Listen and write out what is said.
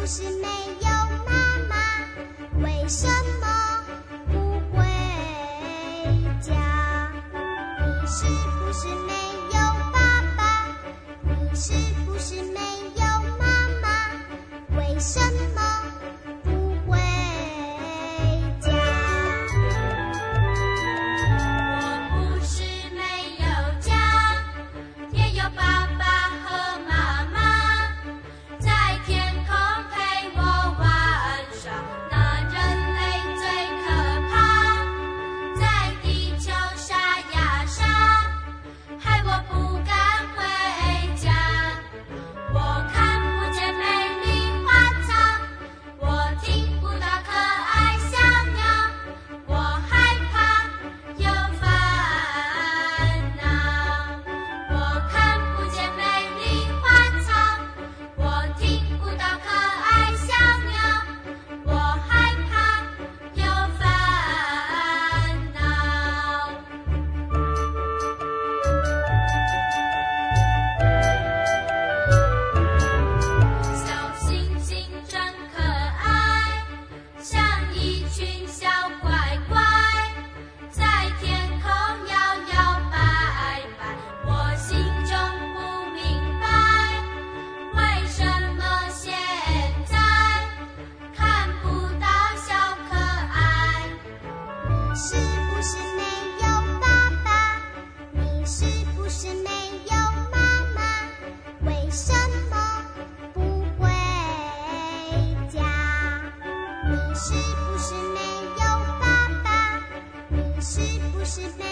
不是没有妈妈为什么不回家？你是不是没有爸爸？你是是不是？